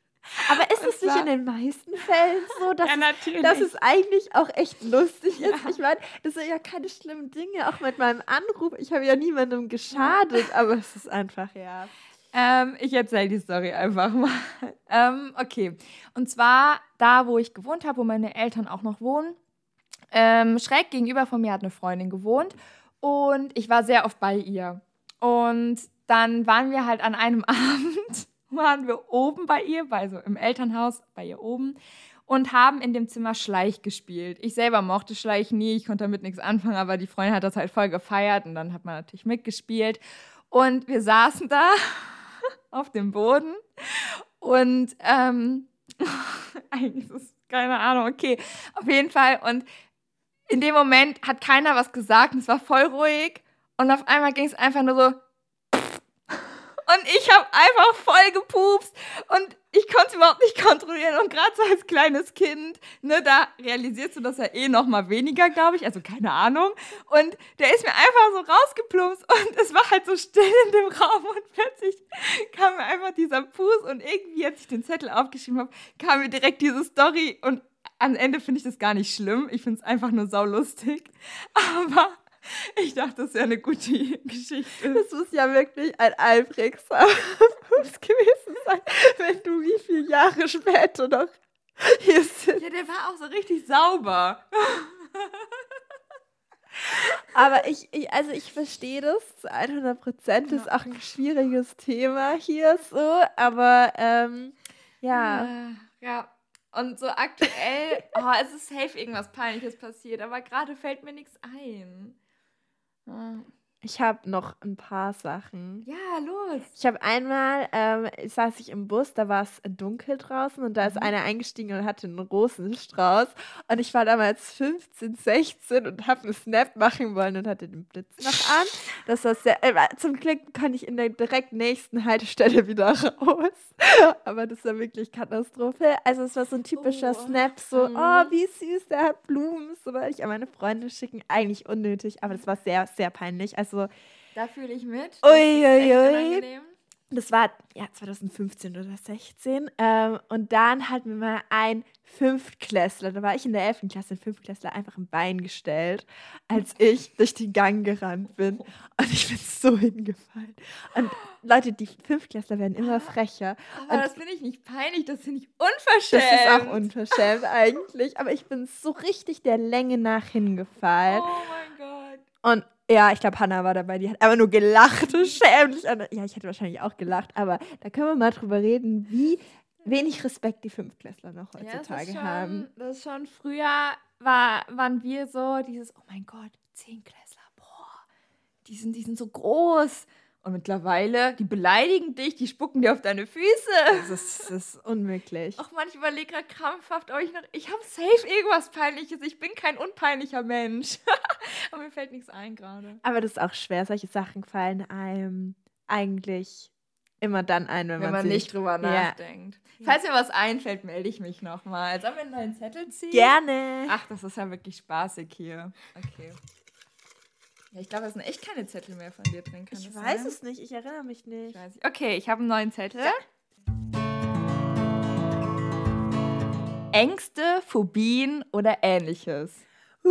Aber ist es nicht in den meisten Fällen so, dass, ja, es, dass es eigentlich auch echt lustig ja. ist? Ich meine, das sind ja keine schlimmen Dinge, auch mit meinem Anruf. Ich habe ja niemandem geschadet, ja. aber es ist einfach, ja. Ähm, ich erzähle die Story einfach mal. Ähm, okay. Und zwar da, wo ich gewohnt habe, wo meine Eltern auch noch wohnen. Ähm, schräg gegenüber von mir hat eine Freundin gewohnt und ich war sehr oft bei ihr. Und dann waren wir halt an einem [laughs] Abend, waren wir oben bei ihr, also im Elternhaus bei ihr oben und haben in dem Zimmer Schleich gespielt. Ich selber mochte Schleich nie, ich konnte damit nichts anfangen, aber die Freundin hat das halt voll gefeiert und dann hat man natürlich mitgespielt. Und wir saßen da [laughs] auf dem Boden und ähm, [laughs] eigentlich ist es keine Ahnung, okay, auf jeden Fall. Und in dem Moment hat keiner was gesagt und es war voll ruhig und auf einmal ging es einfach nur so und ich habe einfach voll gepupst und ich konnte es überhaupt nicht kontrollieren. Und gerade so als kleines Kind, ne, da realisierst du das ja eh noch mal weniger, glaube ich. Also keine Ahnung. Und der ist mir einfach so rausgeplumpst und es war halt so still in dem Raum und plötzlich kam mir einfach dieser Pus und irgendwie, als ich den Zettel aufgeschrieben habe, kam mir direkt diese Story und am Ende finde ich das gar nicht schlimm. Ich finde es einfach nur saulustig. [laughs] Aber [laughs] ich dachte, das wäre eine gute [laughs] Geschichte. Das muss ja wirklich ein Albrechtser gewesen sein, wenn du wie viele Jahre später noch hier sitzt. Ja, der war auch so richtig sauber. [laughs] Aber ich, ich, also ich verstehe das zu 100 Prozent. Das ist auch ein schwieriges Thema hier so. Aber ähm, ja. Äh, ja. Und so aktuell, oh, es ist safe irgendwas Peinliches passiert, aber gerade fällt mir nichts ein. Ja. Ich habe noch ein paar Sachen. Ja, los. Ich habe einmal, ähm, saß ich im Bus, da war es dunkel draußen und da ist Mhm. einer eingestiegen und hatte einen Rosenstrauß. Und ich war damals 15, 16 und habe einen Snap machen wollen und hatte den Blitz noch an. Das war sehr, äh, zum Glück kann ich in der direkt nächsten Haltestelle wieder raus. [laughs] Aber das war wirklich Katastrophe. Also es war so ein typischer Oh. Snap, so, Mhm. oh, wie süß, der hat Blumen. So wollte ich an meine Freunde schicken. Eigentlich unnötig, aber das war sehr, sehr peinlich. Also Da fühle ich mit. Ui, Das das war ja 2015 oder 16. Ähm, und dann hat mir mal ein Fünftklässler, da war ich in der 11. Klasse, ein Fünftklässler einfach ein Bein gestellt, als ich durch den Gang gerannt bin. Und ich bin so hingefallen. Und Leute, die Fünftklässler werden immer frecher. Aber Und das finde ich nicht peinlich, das finde ich das unverschämt. ist auch unverschämt eigentlich. Aber ich bin so richtig der Länge nach hingefallen. Oh mein Gott. Und ja, ich glaube, Hannah war dabei, die hat aber nur gelacht, [laughs] schämlich. Ja, ich hätte wahrscheinlich auch gelacht, aber da können wir mal drüber reden, wie wenig Respekt die Fünftklässler noch Ja, heutzutage ist schon, haben. Das ist schon früher war, waren wir so dieses, oh mein Gott, Zehnklässler, boah, die sind, die sind so groß. Und mittlerweile, die beleidigen dich, die spucken dir auf deine Füße. Das ist, das ist unmöglich. Auch manchmal überlege gerade krampfhaft, ob ich noch. Ich habe safe irgendwas Peinliches. Ich bin kein unpeinlicher Mensch. [laughs] Aber mir fällt nichts ein gerade. Aber das ist auch schwer. Solche Sachen fallen einem eigentlich immer dann ein, wenn, Wenn man, man nicht drüber Ja. nachdenkt. Falls mir was einfällt, melde ich mich nochmal. Sollen wir einen neuen Zettel ziehen? Gerne. Ach, das ist ja wirklich spaßig hier. Okay. Ja, ich glaube, es sind echt keine Zettel mehr von dir drin. Kann ich weiß sein? es nicht. Ich erinnere mich Ich nicht. nicht. Okay, ich habe einen neuen Zettel. Ängste, Phobien oder ähnliches. Uh,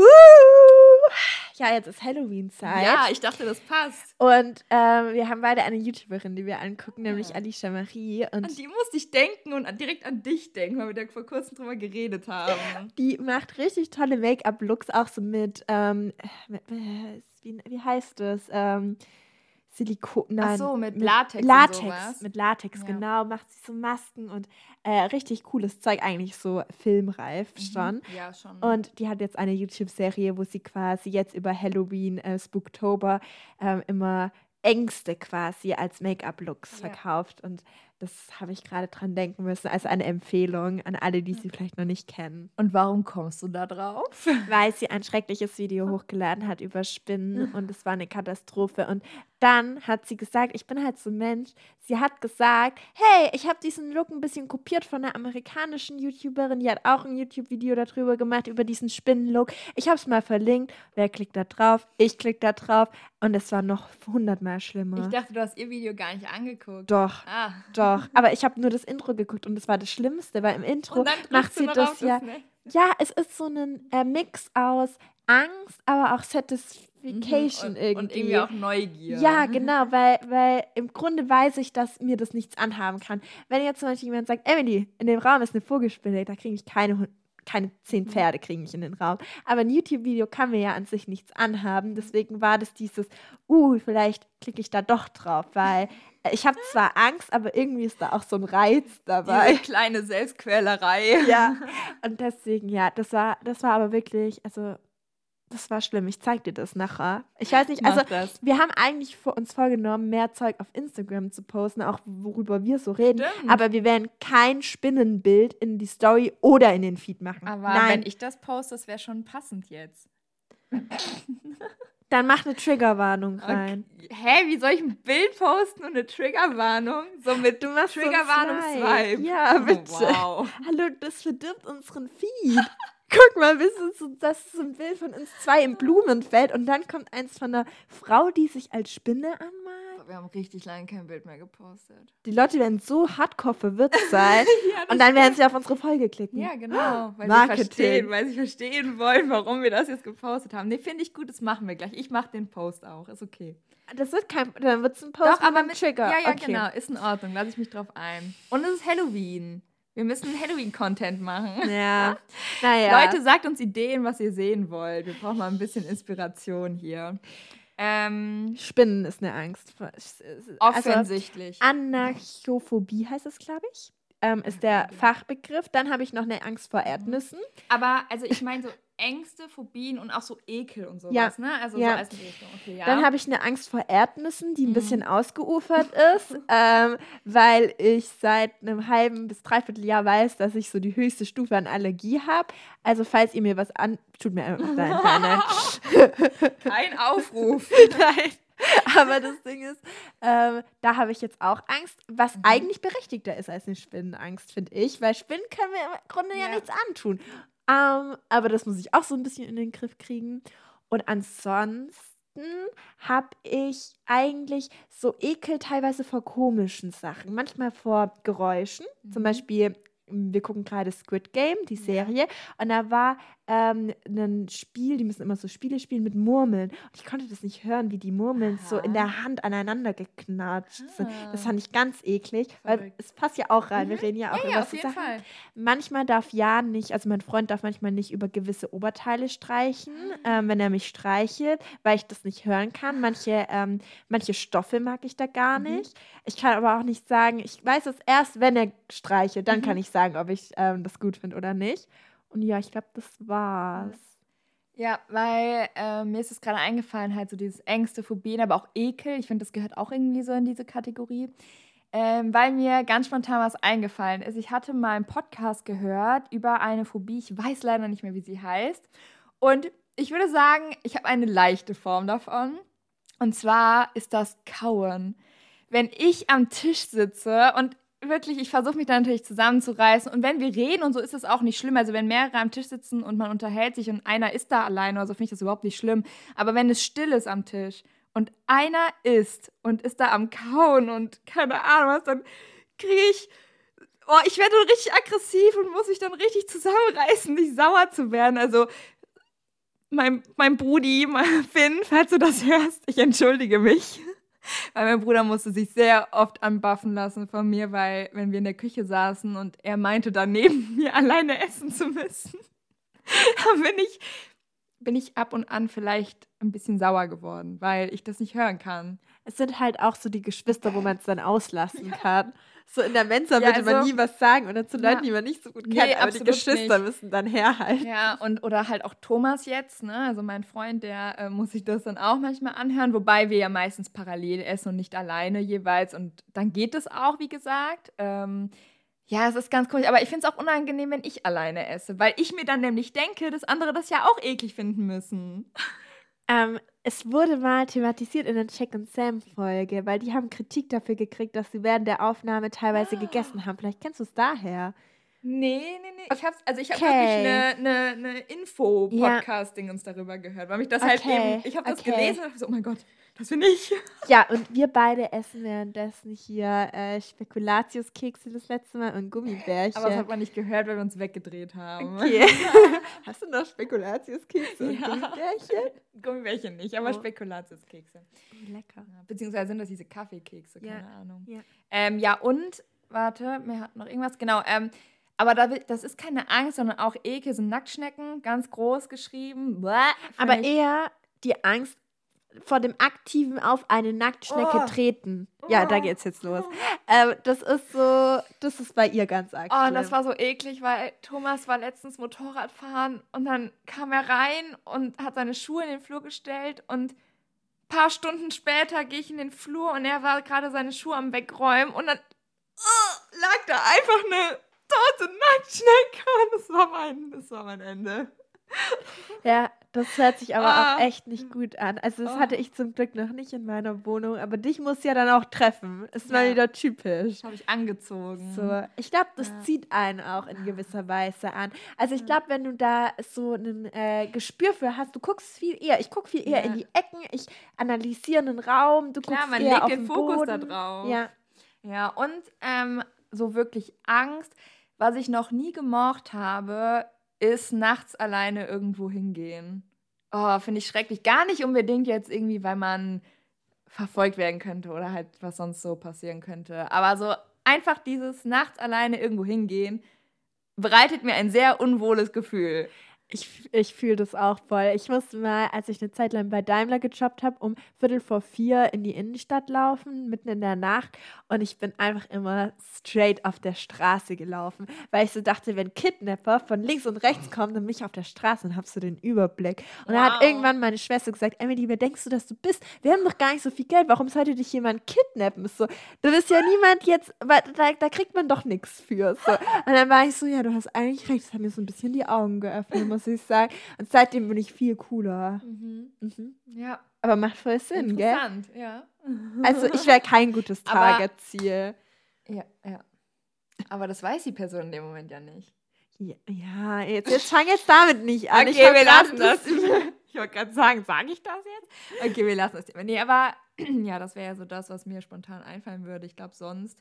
ja, jetzt ist Halloween-Zeit. Ja, ich dachte, das passt. Und ähm, wir haben beide eine YouTuberin, die wir angucken, nämlich Ja. Alicia Marie. Und An die musste ich denken und direkt an dich denken, weil wir da vor kurzem drüber geredet haben. die macht richtig tolle Make-up-Looks, auch so mit, ähm, mit äh, wie, wie heißt das? Ähm, Silikon. Nein, so, mit Latex und Latex, sowas. mit Latex, Ja. genau. Macht sie so Masken und äh, richtig cooles Zeug, eigentlich so filmreif schon. Ja, schon. Und die hat jetzt eine YouTube-Serie, wo sie quasi jetzt über Halloween, äh, Spooktober, ähm, immer Ängste quasi als Make-up-Looks Ja. verkauft. Und das habe ich gerade dran denken müssen. Also eine Empfehlung an alle, die sie vielleicht noch nicht kennen. Und warum kommst du da drauf? Weil sie ein schreckliches Video hochgeladen hat über Spinnen und es war eine Katastrophe. Und dann hat sie gesagt, ich bin halt so ein Mensch. Sie hat gesagt, hey, ich habe diesen Look ein bisschen kopiert von einer amerikanischen YouTuberin, die hat auch ein YouTube-Video darüber gemacht, über diesen Spinnenlook. Ich habe es mal verlinkt. Wer klickt da drauf? Ich klick da drauf. Und es war noch hundertmal schlimmer. Ich dachte, du hast ihr Video gar nicht angeguckt. doch, Ah. doch. Aber ich habe nur das Intro geguckt und das war das Schlimmste, weil im Intro macht sie das ja. ne? Ja, es ist so ein äh, Mix aus Angst, aber auch Satisfaction Mhm, und, irgendwie. Und irgendwie auch Neugier. ja, genau, weil, weil im Grunde weiß ich, dass mir das nichts anhaben kann. Wenn jetzt zum Beispiel jemand sagt, Emily, in dem Raum ist eine Vogelspinne, da kriege ich keine, Hund- keine zehn Mhm. Pferde kriege ich in den Raum. Aber ein YouTube-Video kann mir ja an sich nichts anhaben. Deswegen war das dieses, uh, vielleicht klicke ich da doch drauf, weil [laughs] ich habe zwar Angst, aber irgendwie ist da auch so ein Reiz dabei. Diese kleine Selbstquälerei. Ja, [laughs] und deswegen, ja, das war, das war aber wirklich, also, das war schlimm. Ich zeig dir das nachher. Ich weiß nicht, also, wir haben eigentlich vor uns vorgenommen, mehr Zeug auf Instagram zu posten, auch worüber wir so reden. Stimmt. Aber wir werden kein Spinnenbild in die Story oder in den Feed machen. Aber Nein, wenn ich das poste, das wäre schon passend jetzt. [laughs] dann mach eine Triggerwarnung rein. Okay. Hä, wie soll ich ein Bild posten und eine Triggerwarnung? So mit Du machst so Triggerwarnung. Swipe. Ja, Oh, bitte. wow. Hallo, das verdirbt unseren Feed. [laughs] Guck mal, bis so, das ist so ein Bild von uns zwei im Blumenfeld und dann kommt eins von einer Frau, die sich als Spinne anmalt. Wir haben richtig lange kein Bild mehr gepostet. Die Leute werden so hardcore verwirrt [laughs] sein ja, und dann werden sie auf unsere Folge klicken. Ja, genau. Weil Marketing. sie, verstehen, weil sie verstehen wollen, warum wir das jetzt gepostet haben. Nee, finde ich gut, das machen wir gleich. Ich mache den Post auch, ist okay. Das wird kein, dann wird es ein Post Doch, aber mit Trigger. Ja, ja, okay. genau, ist in Ordnung. Lasse ich mich drauf ein. Und es ist Halloween. Wir müssen Halloween-Content machen. Ja, [laughs] naja. Leute, sagt uns Ideen, was ihr sehen wollt. Wir brauchen mal ein bisschen Inspiration hier. Ähm, Spinnen ist eine Angst. Also, offensichtlich. Anarchophobie heißt es, glaube ich. Ähm, ist der Fachbegriff. Dann habe ich noch eine Angst vor Erdnüssen. Aber also ich meine so Ängste, Phobien und auch so Ekel und sowas, Ja. ne? Also Ja. so als Richtung. Okay, ja. Dann habe ich eine Angst vor Erdnüssen, die ein Mhm. bisschen ausgeufert ist, [laughs] ähm, weil ich seit einem halben bis dreiviertel Jahr weiß, dass ich so die höchste Stufe an Allergie habe. Also falls ihr mir was an... Tut mir einfach leid. Kein [laughs] Aufruf. [laughs] nein. [laughs] Aber das Ding ist, ähm, da habe ich jetzt auch Angst, was Mhm. eigentlich berechtigter ist als eine Spinnenangst, finde ich, weil Spinnen können wir im Grunde ja, Ja. nichts antun. Ähm, aber das muss ich auch so ein bisschen in den Griff kriegen. Und ansonsten habe ich eigentlich so Ekel teilweise vor komischen Sachen. Manchmal vor Geräuschen. Zum Mhm. Beispiel, m, wir gucken gerade Squid Game, die. Serie. Und da war ähm, ein Spiel, die müssen immer so Spiele spielen mit Murmeln. Und ich konnte das nicht hören, wie die Murmeln so in Aha. der Hand aneinander geknatscht sind. Das Ah. fand ich ganz eklig, weil Verrückt. es passt ja auch rein. Wir reden ja auch Ja, über ja, auf so jeden Sachen. Fall. Manchmal darf ja nicht, also mein Freund darf manchmal nicht über gewisse Oberteile streichen, ähm, wenn er mich streichelt, weil ich das nicht hören kann. Manche, ähm, manche Stoffe mag ich da gar Mhm. nicht. Ich kann aber auch nicht sagen, ich weiß es erst, wenn er streichelt, dann Mhm. kann ich sagen, ob ich ähm, das gut finde oder nicht. Und ja, ich glaube, das war's. Ja, weil äh, mir ist es gerade eingefallen, halt so dieses Ängste, Phobien, aber auch Ekel. Ich finde, das gehört auch irgendwie so in diese Kategorie. Ähm, weil mir ganz spontan was eingefallen ist. Ich hatte mal einen Podcast gehört über eine Phobie. Ich weiß leider nicht mehr, wie sie heißt. Und ich würde sagen, ich habe eine leichte Form davon. Und zwar ist das Kauen. Wenn ich am Tisch sitze und wirklich, ich versuche mich da natürlich zusammenzureißen. Und wenn wir reden und so ist es auch nicht schlimm. Also wenn mehrere am Tisch sitzen und man unterhält sich und einer ist da alleine oder so, finde ich das überhaupt nicht schlimm. Aber wenn es still ist am Tisch und einer isst und ist da am Kauen und keine Ahnung was, dann kriege ich. Oh, ich werde richtig aggressiv und muss mich dann richtig zusammenreißen, nicht sauer zu werden. Also, mein, mein Brudi, mein Finn, falls du das hörst, ich entschuldige mich. Weil mein Bruder musste sich sehr oft anbaffen lassen von mir, weil wenn wir in der Küche saßen und er meinte, dann neben [laughs] mir alleine essen zu müssen, [laughs] dann bin ich, bin ich ab und an vielleicht ein bisschen sauer geworden, weil ich das nicht hören kann. Es sind halt auch so die Geschwister, wo man es dann auslassen [laughs] kann. So in der Mensa Ja, würde man also- nie was sagen oder zu Leuten, Ja. die man nicht so gut Nee, kennt, aber die Geschwister nicht. müssen dann herhalten. Ja, und oder halt auch Thomas jetzt, ne? Also mein Freund, der äh, muss sich das dann auch manchmal anhören, wobei wir ja meistens parallel essen und nicht alleine jeweils. Und dann geht es auch, wie gesagt. Ähm, ja, es ist ganz komisch, aber ich finde es auch unangenehm, wenn ich alleine esse, weil ich mir dann nämlich denke, dass andere das ja auch eklig finden müssen. Ähm, es wurde mal thematisiert in der Check and Sam Folge, weil die haben Kritik dafür gekriegt, dass sie während der Aufnahme teilweise gegessen haben. Vielleicht kennst du es daher. Nee, nee, nee. Ich hab's, also ich habe Okay. wirklich eine, eine, eine Info-Podcast-Dingens darüber gehört, weil mich das halt Okay, eben, ich habe das okay. gelesen und dachte so, oh mein Gott, das bin ich. Ja, und wir beide essen währenddessen hier äh, Spekulatiuskekse das letzte Mal und Gummibärchen. Aber das hat man nicht gehört, weil wir uns weggedreht haben. okay. [laughs] Hast du noch Spekulatiuskekse und Ja. Gummibärchen? Gummibärchen nicht, aber Oh. Spekulatiuskekse. Lecker. Ja, beziehungsweise sind das diese Kaffeekekse, Ja, keine Ahnung. ja. Ähm, ja, und, warte, mir hat noch irgendwas, genau, ähm, aber das ist keine Angst, sondern auch Ekel, sind Nacktschnecken, ganz groß geschrieben. Bäh, Aber eher die Angst vor dem aktiven auf eine Nacktschnecke Oh. treten. Ja, da Oh. geht's jetzt los. Ähm, das ist so, das ist bei ihr ganz arg. Oh, das war so eklig, weil Thomas war letztens Motorrad fahren und dann kam er rein und hat seine Schuhe in den Flur gestellt und ein paar Stunden später gehe ich in den Flur und er war gerade seine Schuhe am Wegräumen und dann oh, lag da einfach eine tote Nacktschnecke und [laughs] das war mein, das war mein Ende. Ja, das hört sich aber Ah. auch echt nicht gut an. Also das Oh. hatte ich zum Glück noch nicht in meiner Wohnung, aber dich muss ja dann auch treffen. Ist mal Ja. wieder typisch. Habe ich angezogen. So, ich glaube, das Ja. zieht einen auch in gewisser Weise an. Also ich glaube, wenn du da so ein äh, Gespür für hast, du guckst viel eher. Ich gucke viel eher Ja. in die Ecken, ich analysiere einen Raum, du Klar, guckst man eher legt auf den den Fokus da Boden. drauf. Ja, Ja, und ähm, so wirklich Angst, was ich noch nie gemocht habe, ist nachts alleine irgendwo hingehen. Oh, finde ich schrecklich. Gar nicht unbedingt jetzt irgendwie, weil man verfolgt werden könnte oder halt was sonst so passieren könnte. Aber so einfach dieses nachts alleine irgendwo hingehen bereitet mir ein sehr unwohles Gefühl. Ich, ich fühle das auch voll. Ich musste mal, als ich eine Zeit lang bei Daimler gejobbt habe, um Viertel vor vier in die Innenstadt laufen, mitten in der Nacht. Und ich bin einfach immer straight auf der Straße gelaufen, weil ich so dachte, wenn Kidnapper von links und rechts kommen, dann bin ich auf der Straße und habe so den Überblick. Und dann hat Wow. irgendwann meine Schwester gesagt, Emily, wer denkst du, dass du bist? Wir haben doch gar nicht so viel Geld. Warum sollte dich jemand kidnappen? So, du bist ja niemand jetzt, da, da kriegt man doch nichts für. So. Und dann war ich so, ja, du hast eigentlich recht. Das hat mir so ein bisschen die Augen geöffnet, muss ich sagen. Und seitdem bin ich viel cooler. Mhm. Ja, Aber macht voll Sinn, gell? interessant, ja. Also ich wäre kein gutes [laughs] Target-Ziel. Ja, ja. Aber das weiß die Person in dem Moment ja nicht. Ja, ja, jetzt, jetzt fang jetzt damit nicht an. Okay, Ich wir lassen das. [laughs] Ich wollte gerade sagen, sage ich das jetzt? Okay, wir lassen das Thema. Nee, aber [clears throat] ja, das wäre ja so das, was mir spontan einfallen würde. Ich glaube, sonst.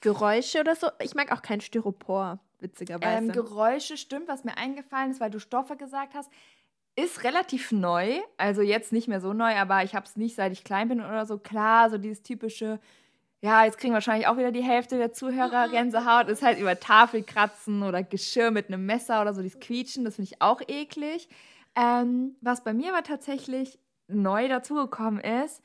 Geräusche oder so. Ich mag auch kein Styropor, witzigerweise. Ähm, Geräusche stimmt, was mir eingefallen ist, weil du Stoffe gesagt hast, ist relativ neu. Also jetzt nicht mehr so neu, aber ich habe es nicht, seit ich klein bin oder so. Klar, so dieses typische. Ja, jetzt kriegen wahrscheinlich auch wieder die Hälfte der Zuhörer Gänsehaut. Ist halt über Tafel kratzen oder Geschirr mit einem Messer oder so, dieses Quietschen, das finde ich auch eklig. Ähm, was bei mir aber tatsächlich neu dazugekommen ist,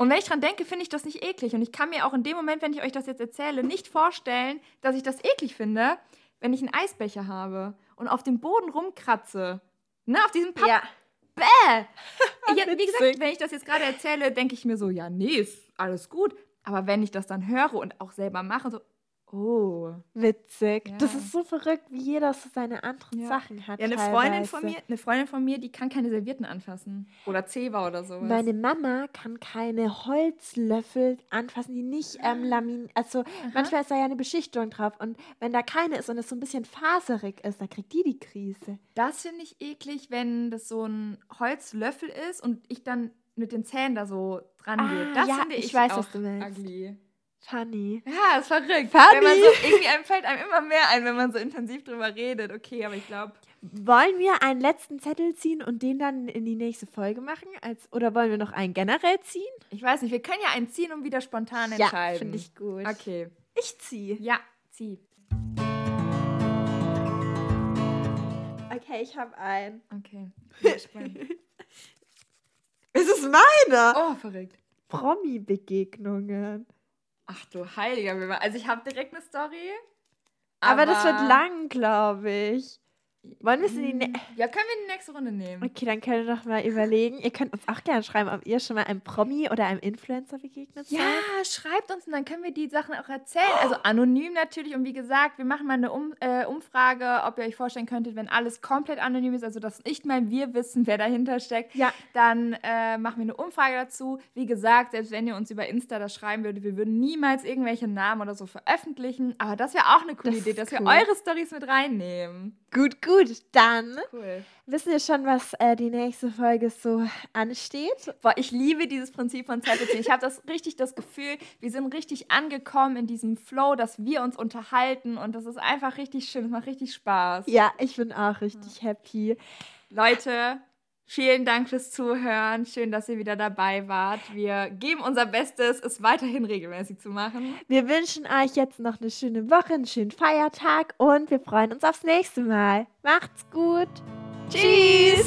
und wenn ich dran denke, finde ich das nicht eklig. Und ich kann mir auch in dem Moment, wenn ich euch das jetzt erzähle, nicht vorstellen, dass ich das eklig finde, wenn ich einen Eisbecher habe und auf dem Boden rumkratze. Ne, auf diesem Papp. ja. Bäh! [laughs] ja, wie gesagt, wenn ich das jetzt gerade erzähle, denke ich mir so, ja, nee, ist alles gut. Aber wenn ich das dann höre und auch selber mache, so, oh. Witzig. Das Ja. ist so verrückt, wie jeder so seine anderen Ja. Sachen hat. Ja, eine Freundin von mir, eine Freundin von mir, die kann keine Servietten anfassen. Oder Zewa oder sowas. Meine Mama kann keine Holzlöffel anfassen, die nicht ähm, lamin. Also manchmal ist da ja eine Beschichtung drauf. Und wenn da keine ist und es so ein bisschen faserig ist, dann kriegt die die Krise. Das finde ich eklig, wenn das so ein Holzlöffel ist und ich dann mit den Zähnen da so dran Ah, gehe. Das ja, finde ich, ich weiß, auch was du meinst. ugly. Funny. Ja, ist verrückt. Funny. Wenn man so, irgendwie einem fällt einem immer mehr ein, wenn man so intensiv drüber redet. Okay, aber ich glaube, Wollen wir einen letzten Zettel ziehen und den dann in die nächste Folge machen? Als, oder wollen wir noch einen generell ziehen? ich weiß nicht, wir können ja einen ziehen und wieder spontan Ja, entscheiden. finde ich gut. Okay. Ich ziehe. Ja, zieh. Okay, ich habe einen. Okay. [laughs] Es ist meiner. oh, verrückt. Promi-Begegnungen. Ach du heiliger Wilma. Also ich habe direkt eine Story. Aber, das wird lang, glaube ich. Wollen wir es in die. Ne Ja, können wir in die nächste Runde nehmen. okay, dann können wir doch mal überlegen. Ihr könnt uns auch gerne schreiben, ob ihr schon mal einem Promi oder einem Influencer begegnet seid. Ja, schreibt uns und dann können wir die Sachen auch erzählen. Also anonym natürlich. Und wie gesagt, wir machen mal eine um äh, Umfrage, ob ihr euch vorstellen könntet, wenn alles komplett anonym ist, also dass nicht mal wir wissen, wer dahinter steckt. Ja. Dann äh, machen wir eine Umfrage dazu. Wie gesagt, selbst wenn ihr uns über Insta das schreiben würdet, wir würden niemals irgendwelche Namen oder so veröffentlichen. Aber das wäre auch eine coole Das Idee, dass wir cool. eure Stories mit reinnehmen. Gut, gut. Dann Cool. wissen wir schon, was äh, die nächste Folge so ansteht. Boah, ich liebe dieses Prinzip von Zettelziehen. Ich habe das richtig das Gefühl, wir sind richtig angekommen in diesem Flow, dass wir uns unterhalten und das ist einfach richtig schön. Es macht richtig Spaß. Ja, ich bin auch richtig happy. Leute, vielen Dank fürs Zuhören. Schön, dass ihr wieder dabei wart. Wir geben unser Bestes, es weiterhin regelmäßig zu machen. Wir wünschen euch jetzt noch eine schöne Woche, einen schönen Feiertag und wir freuen uns aufs nächste Mal. Macht's gut. Tschüss!